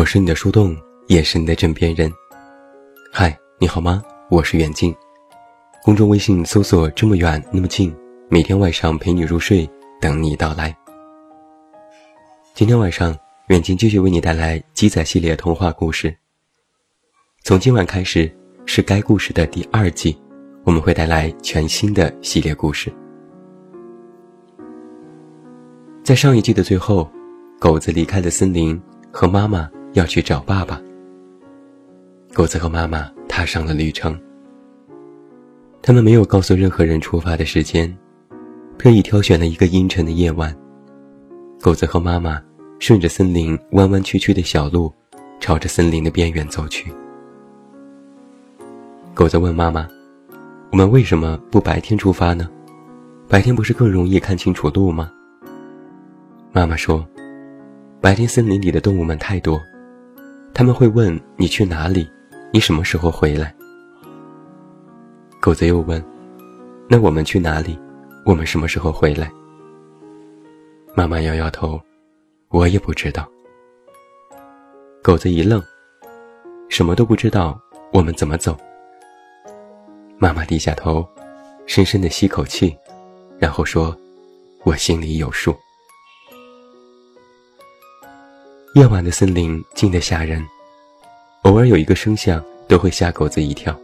我是你的树洞，也是你的枕边人。嗨，你好吗？我是远近。公众微信搜索“这么远那么近”，每天晚上陪你入睡，等你到来。今天晚上，远近继续为你带来鸡仔系列童话故事。从今晚开始是该故事的第二季，我们会带来全新的系列故事。在上一季的最后，狗子离开了森林，和妈妈。要去找爸爸。狗子和妈妈踏上了旅程。他们没有告诉任何人出发的时间，特意挑选了一个阴沉的夜晚。狗子和妈妈顺着森林弯弯曲曲的小路，朝着森林的边缘走去。狗子问妈妈：“我们为什么不白天出发呢？白天不是更容易看清楚路吗？”妈妈说：“白天森林里的动物们太多。”他们会问你去哪里，你什么时候回来？狗子又问：“那我们去哪里？我们什么时候回来？”妈妈摇摇头：“我也不知道。”狗子一愣：“什么都不知道，我们怎么走？”妈妈低下头，深深的吸口气，然后说：“我心里有数。”夜晚的森林静得吓人，偶尔有一个声响都会吓狗子一跳。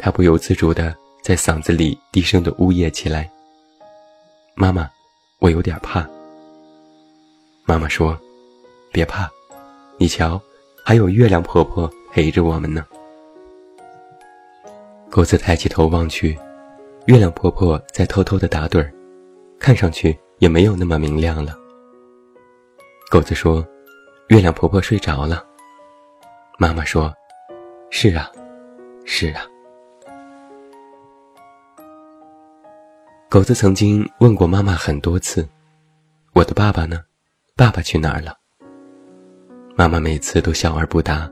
他不由自主地在嗓子里低声地呜咽起来：“妈妈，我有点怕。”妈妈说：“别怕，你瞧，还有月亮婆婆陪着我们呢。”狗子抬起头望去，月亮婆婆在偷偷地打盹儿，看上去也没有那么明亮了。狗子说：“月亮婆婆睡着了。”妈妈说：“是啊，是啊。”狗子曾经问过妈妈很多次：“我的爸爸呢？爸爸去哪儿了？”妈妈每次都笑而不答，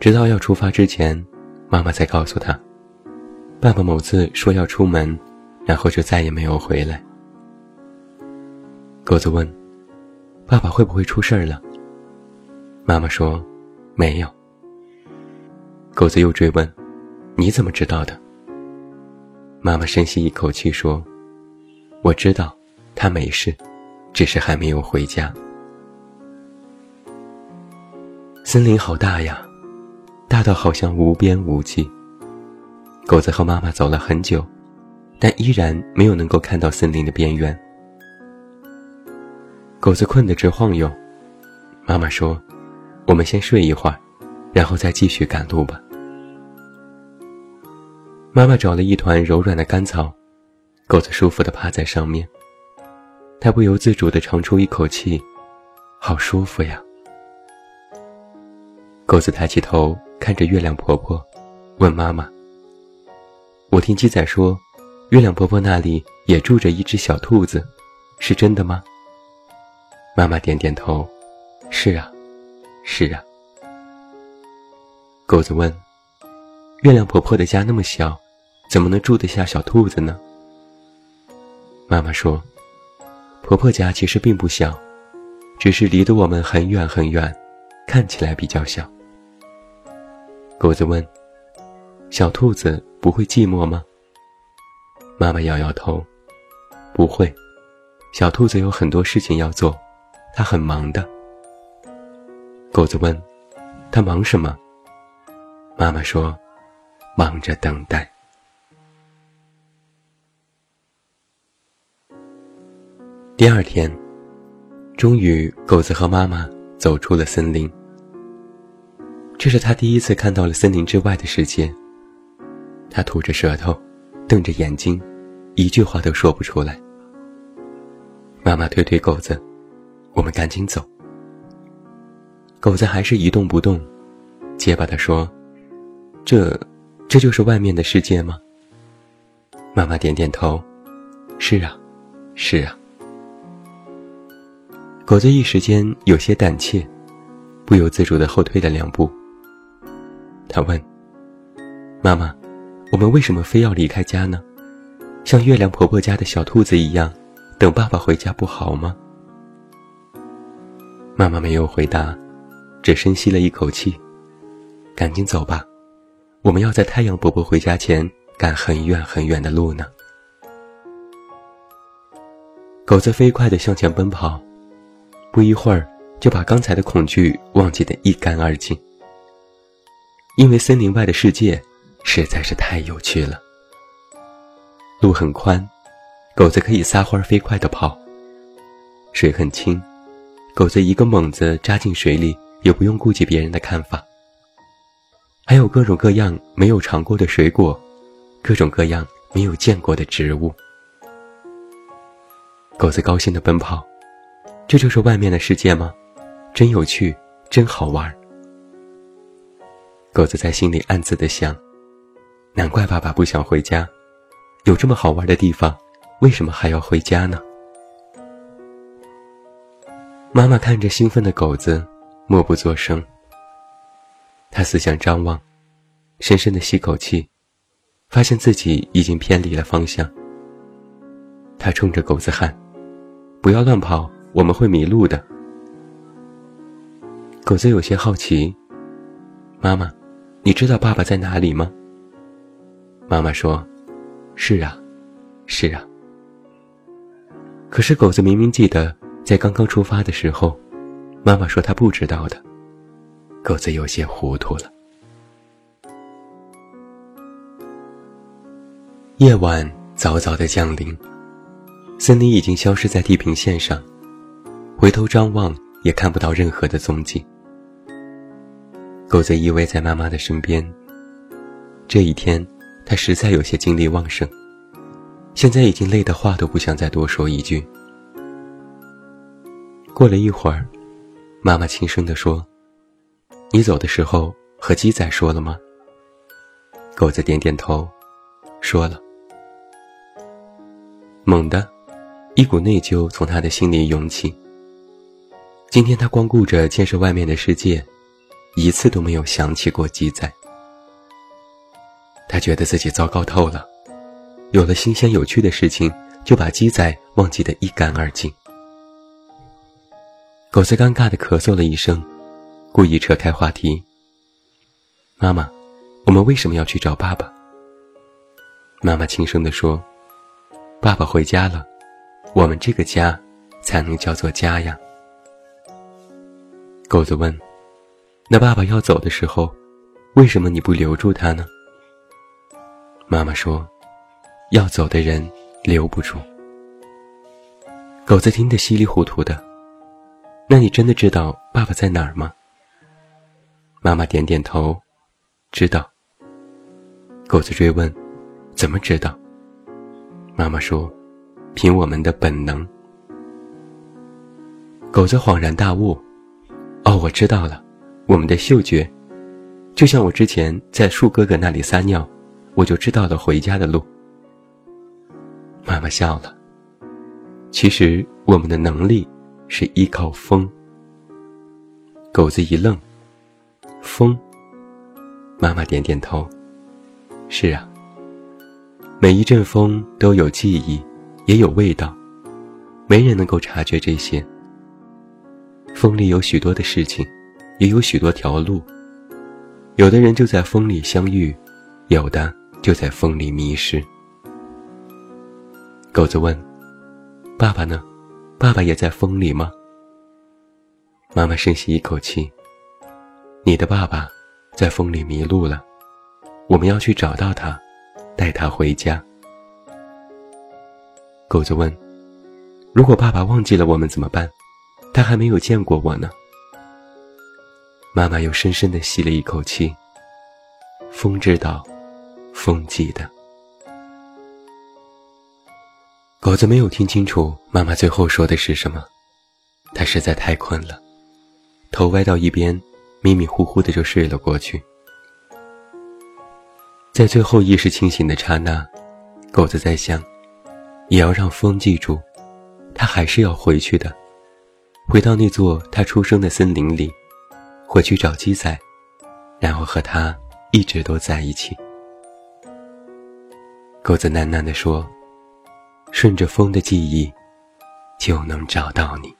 直到要出发之前，妈妈才告诉他：“爸爸某次说要出门，然后就再也没有回来。”狗子问。爸爸会不会出事儿了？妈妈说：“没有。”狗子又追问：“你怎么知道的？”妈妈深吸一口气说：“我知道，他没事，只是还没有回家。”森林好大呀，大到好像无边无际。狗子和妈妈走了很久，但依然没有能够看到森林的边缘。狗子困得直晃悠，妈妈说：“我们先睡一会儿，然后再继续赶路吧。”妈妈找了一团柔软的干草，狗子舒服地趴在上面。它不由自主地长出一口气，好舒服呀。狗子抬起头看着月亮婆婆，问妈妈：“我听鸡仔说，月亮婆婆那里也住着一只小兔子，是真的吗？”妈妈点点头，是啊，是啊。狗子问：“月亮婆婆的家那么小，怎么能住得下小兔子呢？”妈妈说：“婆婆家其实并不小，只是离得我们很远很远，看起来比较小。”狗子问：“小兔子不会寂寞吗？”妈妈摇摇头：“不会，小兔子有很多事情要做。”他很忙的。狗子问：“他忙什么？”妈妈说：“忙着等待。”第二天，终于，狗子和妈妈走出了森林。这是他第一次看到了森林之外的世界。他吐着舌头，瞪着眼睛，一句话都说不出来。妈妈推推狗子。我们赶紧走。狗子还是一动不动，结巴地说：“这，这就是外面的世界吗？”妈妈点点头：“是啊，是啊。”狗子一时间有些胆怯，不由自主的后退了两步。他问：“妈妈，我们为什么非要离开家呢？像月亮婆婆家的小兔子一样，等爸爸回家不好吗？”妈妈没有回答，只深吸了一口气。赶紧走吧，我们要在太阳伯伯回家前赶很远很远的路呢。狗子飞快地向前奔跑，不一会儿就把刚才的恐惧忘记得一干二净。因为森林外的世界实在是太有趣了。路很宽，狗子可以撒欢飞快地跑。水很清，狗子一个猛子扎进水里，也不用顾及别人的看法。还有各种各样没有尝过的水果，各种各样没有见过的植物。狗子高兴地奔跑，这就是外面的世界吗？真有趣，真好玩。狗子在心里暗自的想：难怪爸爸不想回家，有这么好玩的地方，为什么还要回家呢？妈妈看着兴奋的狗子，默不作声。他四向张望，深深的吸口气，发现自己已经偏离了方向。他冲着狗子喊：“不要乱跑，我们会迷路的。”狗子有些好奇：“妈妈，你知道爸爸在哪里吗？”妈妈说：“是啊，是啊。”可是狗子明明记得，在刚刚出发的时候，妈妈说她不知道的。狗子有些糊涂了。夜晚早早的降临，森林已经消失在地平线上，回头张望也看不到任何的踪迹。狗子依偎在妈妈的身边。这一天，他实在有些精力旺盛，现在已经累得话都不想再多说一句。过了一会儿，妈妈轻声地说。你走的时候和鸡仔说了吗？狗子点点头，说了。猛地，一股内疚从他的心里涌起。今天他光顾着建设外面的世界，一次都没有想起过鸡仔。他觉得自己糟糕透了，有了新鲜有趣的事情，就把鸡仔忘记得一干二净。狗子尴尬的咳嗽了一声。故意扯开话题。妈妈，我们为什么要去找爸爸？妈妈轻声地说：“爸爸回家了，我们这个家才能叫做家呀。”狗子问：“那爸爸要走的时候，为什么你不留住他呢？”妈妈说：“要走的人留不住。”狗子听得稀里糊涂的。那你真的知道爸爸在哪儿吗？妈妈点点头，知道。狗子追问：“怎么知道？”妈妈说：“凭我们的本能。”狗子恍然大悟：“哦，我知道了，我们的嗅觉，就像我之前在树哥哥那里撒尿，我就知道了回家的路。”妈妈笑了。其实我们的能力是依靠风。狗子一愣。风。妈妈点点头。是啊，每一阵风都有记忆，也有味道，没人能够察觉这些。风里有许多的事情，也有许多条路。有的人就在风里相遇，有的就在风里迷失。狗子问：“爸爸呢？爸爸也在风里吗？”妈妈深吸一口气。你的爸爸在风里迷路了，我们要去找到他，带他回家。狗子问：“如果爸爸忘记了我们怎么办？他还没有见过我呢。”妈妈又深深地吸了一口气。风知道，风记得。狗子没有听清楚妈妈最后说的是什么，他实在太困了，头歪到一边。迷迷糊糊的就睡了过去。在最后意识清醒的刹那，狗子在想，也要让风记住，他还是要回去的，回到那座他出生的森林里，回去找鸡仔，然后和他一直都在一起。狗子喃喃地说：“顺着风的记忆，就能找到你。”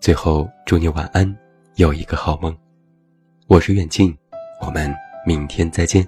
最后，祝你晚安，有一个好梦。我是远近，我们明天再见。